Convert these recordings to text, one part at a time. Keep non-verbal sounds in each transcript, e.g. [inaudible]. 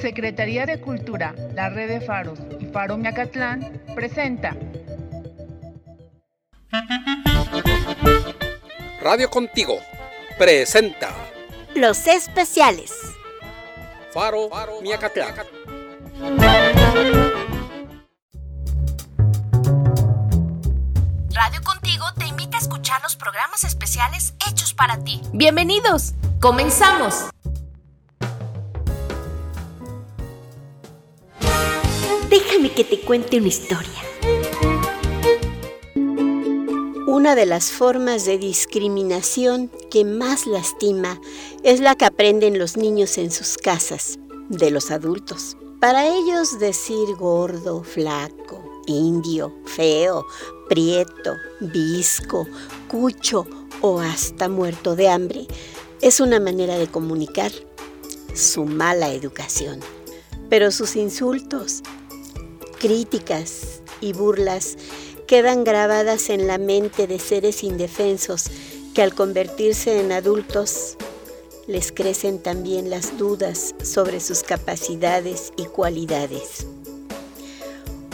Secretaría de Cultura, la Red de Faros y Faro Miacatlán presenta Radio Contigo presenta Los especiales. Faro, Miacatlán. Radio Contigo te invita a escuchar los programas especiales hechos para ti. Bienvenidos. Comenzamos. Que te cuente una historia. Una de las formas de discriminación que más lastima es la que aprenden los niños en sus casas, de los adultos. Para ellos decir gordo, flaco, indio, feo, prieto, visco, cucho o hasta muerto de hambre es una manera de comunicar su mala educación. Pero sus insultos, críticas y burlas quedan grabadas en la mente de seres indefensos que al convertirse en adultos les crecen también las dudas sobre sus capacidades y cualidades.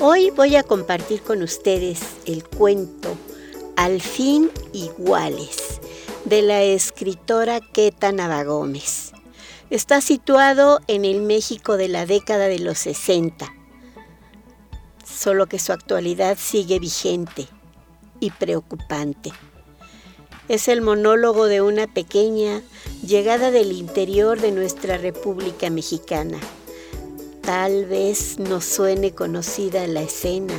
Hoy voy a compartir con ustedes el cuento Al fin iguales de la escritora Queta Navagómez. Está situado en el México de la década de los 60 solo que su actualidad sigue vigente y preocupante. Es el monólogo de una pequeña llegada del interior de nuestra República Mexicana. Tal vez nos suene conocida la escena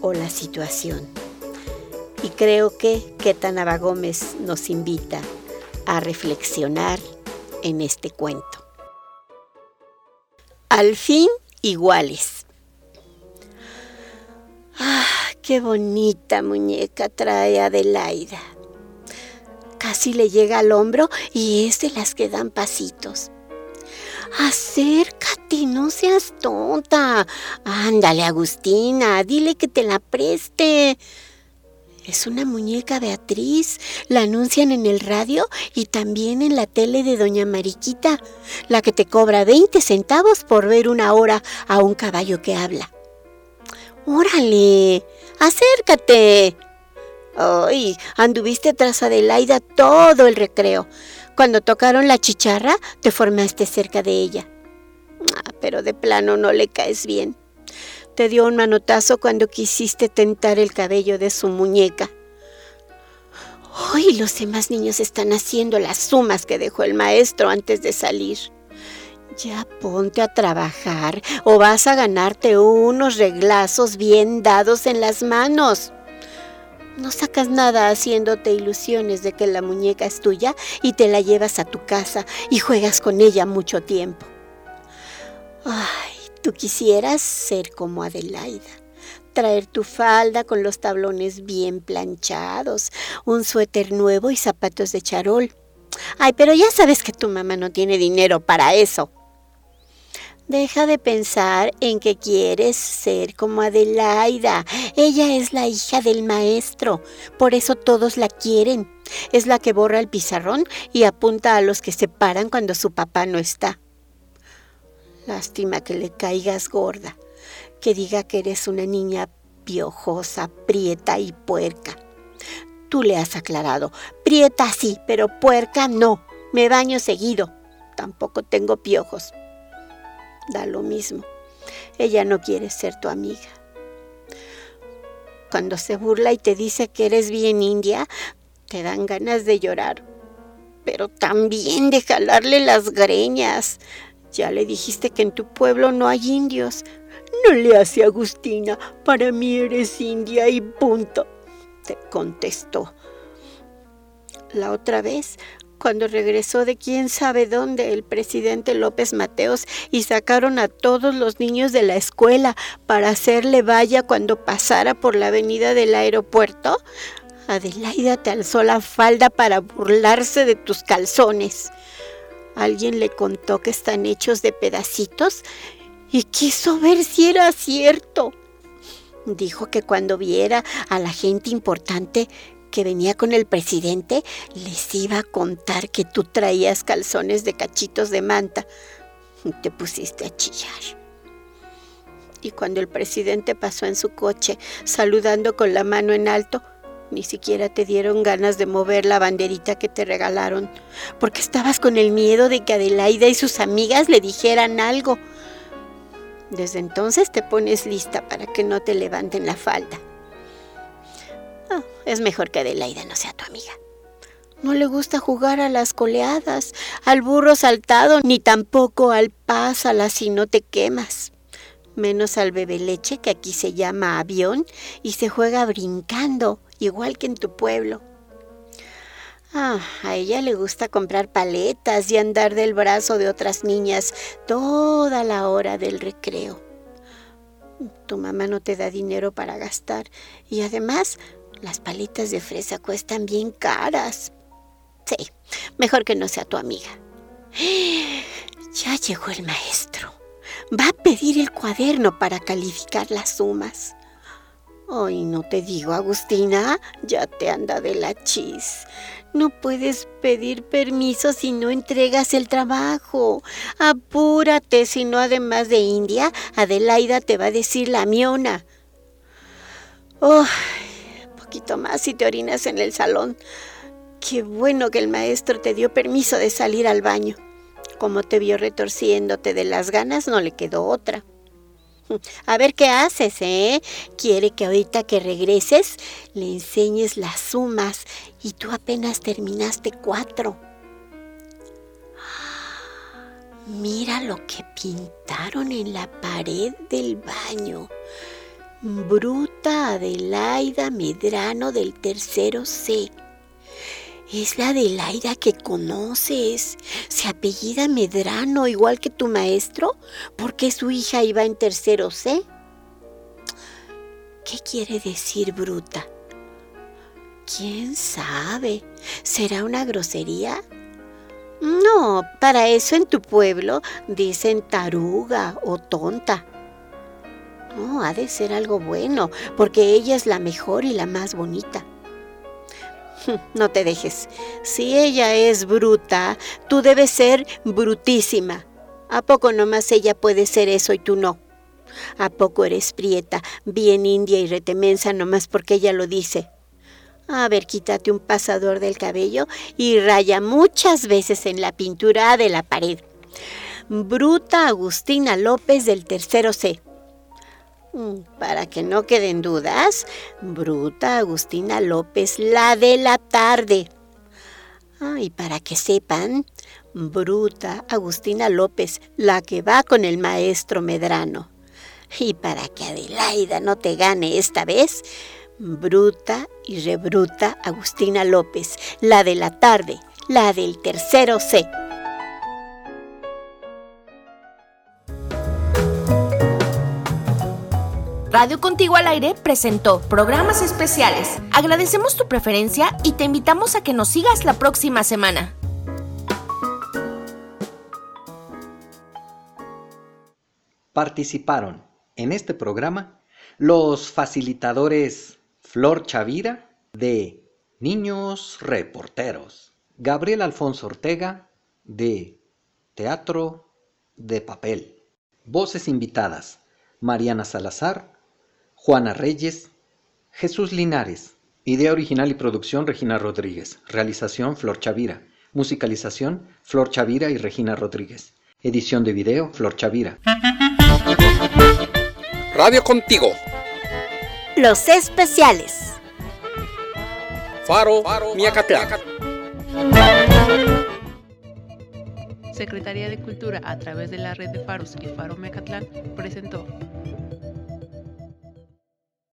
o la situación. Y creo que Ketanaba Gómez nos invita a reflexionar en este cuento. Al fin, iguales. ¡Ah, qué bonita muñeca trae Adelaida! Casi le llega al hombro y es de las que dan pasitos. Acércate, no seas tonta. Ándale, Agustina, dile que te la preste. Es una muñeca Beatriz. La anuncian en el radio y también en la tele de Doña Mariquita, la que te cobra 20 centavos por ver una hora a un caballo que habla. Órale, acércate. Ay, anduviste tras Adelaida todo el recreo. Cuando tocaron la chicharra, te formaste cerca de ella. Ah, pero de plano no le caes bien. Te dio un manotazo cuando quisiste tentar el cabello de su muñeca. Hoy los demás niños están haciendo las sumas que dejó el maestro antes de salir. Ya ponte a trabajar o vas a ganarte unos reglazos bien dados en las manos. No sacas nada haciéndote ilusiones de que la muñeca es tuya y te la llevas a tu casa y juegas con ella mucho tiempo. Ay, tú quisieras ser como Adelaida, traer tu falda con los tablones bien planchados, un suéter nuevo y zapatos de charol. Ay, pero ya sabes que tu mamá no tiene dinero para eso. Deja de pensar en que quieres ser como Adelaida. Ella es la hija del maestro, por eso todos la quieren. Es la que borra el pizarrón y apunta a los que se paran cuando su papá no está. Lástima que le caigas gorda, que diga que eres una niña piojosa, prieta y puerca. Tú le has aclarado, prieta sí, pero puerca no. Me baño seguido. Tampoco tengo piojos da lo mismo. Ella no quiere ser tu amiga. Cuando se burla y te dice que eres bien india, te dan ganas de llorar. Pero también de jalarle las greñas. Ya le dijiste que en tu pueblo no hay indios. No le hace Agustina, para mí eres india y punto, te contestó. La otra vez cuando regresó de quién sabe dónde el presidente López Mateos y sacaron a todos los niños de la escuela para hacerle valla cuando pasara por la avenida del aeropuerto, Adelaida te alzó la falda para burlarse de tus calzones. Alguien le contó que están hechos de pedacitos y quiso ver si era cierto. Dijo que cuando viera a la gente importante que venía con el presidente les iba a contar que tú traías calzones de cachitos de manta. te pusiste a chillar. Y cuando el presidente pasó en su coche, saludando con la mano en alto, ni siquiera te dieron ganas de mover la banderita que te regalaron, porque estabas con el miedo de que Adelaida y sus amigas le dijeran algo. Desde entonces te pones lista para que no te levanten la falda. Es mejor que Adelaida no sea tu amiga. No le gusta jugar a las coleadas, al burro saltado, ni tampoco al pásala si no te quemas. Menos al bebé leche, que aquí se llama avión, y se juega brincando, igual que en tu pueblo. Ah, a ella le gusta comprar paletas y andar del brazo de otras niñas toda la hora del recreo. Tu mamá no te da dinero para gastar y además las paletas de fresa cuestan bien caras. Sí, mejor que no sea tu amiga. Ya llegó el maestro. Va a pedir el cuaderno para calificar las sumas. Ay, no te digo, Agustina, ya te anda de la chis. No puedes pedir permiso si no entregas el trabajo. Apúrate, si no, además de India, Adelaida te va a decir la miona. Oh, poquito más si te orinas en el salón. Qué bueno que el maestro te dio permiso de salir al baño. Como te vio retorciéndote de las ganas, no le quedó otra. [laughs] A ver qué haces, ¿eh? Quiere que ahorita que regreses le enseñes las sumas y tú apenas terminaste cuatro. Mira lo que pintaron en la pared del baño. Bruta Adelaida Medrano del tercero C. Es la Adelaida que conoces. Se apellida Medrano, igual que tu maestro, porque su hija iba en tercero C. ¿Qué quiere decir bruta? ¿Quién sabe? ¿Será una grosería? No, para eso en tu pueblo dicen taruga o tonta. No, ha de ser algo bueno, porque ella es la mejor y la más bonita. [laughs] No te dejes. Si ella es bruta, tú debes ser brutísima. ¿A poco nomás ella puede ser eso y tú no? ¿A poco eres prieta, bien india y retemensa nomás porque ella lo dice? A ver, quítate un pasador del cabello y raya muchas veces en la pintura de la pared. Bruta Agustina López del tercero C. Mm, para que no queden dudas, Bruta Agustina López, la de la tarde. Ah, y para que sepan, Bruta Agustina López, la que va con el maestro Medrano. Y para que Adelaida no te gane esta vez, Bruta y rebruta Agustina López, la de la tarde, la del tercero C. Radio Contigo al Aire presentó programas especiales. Agradecemos tu preferencia y te invitamos a que nos sigas la próxima semana. Participaron en este programa los facilitadores Flor Chavira de Niños Reporteros, Gabriel Alfonso Ortega de Teatro de Papel, voces invitadas Mariana Salazar, Juana Reyes, Jesús Linares. Idea original y producción Regina Rodríguez. Realización Flor Chavira. Musicalización Flor Chavira y Regina Rodríguez. Edición de video Flor Chavira. Radio Contigo. Los especiales. Faro, Miacatlán. Secretaría de Cultura a través de la red de faros y Faro Mecatlán presentó